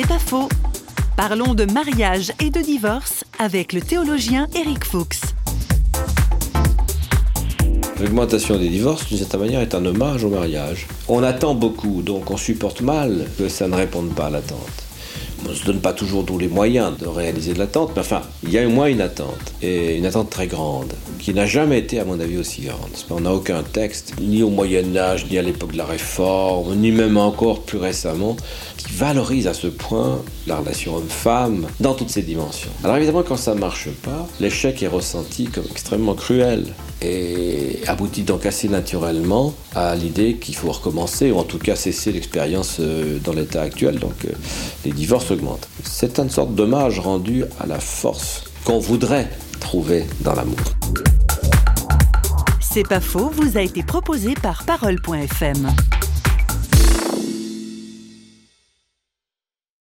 C'est pas faux. Parlons de mariage et de divorce avec le théologien Eric Fuchs. L'augmentation des divorces, d'une certaine manière, est un hommage au mariage. On attend beaucoup, donc on supporte mal que ça ne réponde pas à l'attente. On ne se donne pas toujours tous les moyens de réaliser de l'attente, mais enfin, il y a au moins une attente, et une attente très grande, qui n'a jamais été, à mon avis, aussi grande. On n'a aucun texte, ni au Moyen Âge, ni à l'époque de la Réforme, ni même encore plus récemment, valorise à ce point la relation homme-femme dans toutes ses dimensions. Alors évidemment, quand ça ne marche pas, l'échec est ressenti comme extrêmement cruel et aboutit donc assez naturellement à l'idée qu'il faut recommencer, ou en tout cas cesser l'expérience euh, dans l'état actuel. Donc euh, les divorces augmentent. C'est une sorte d'hommage rendu à la force qu'on voudrait trouver dans l'amour. C'est pas faux, vous a été proposé par Parole.fm.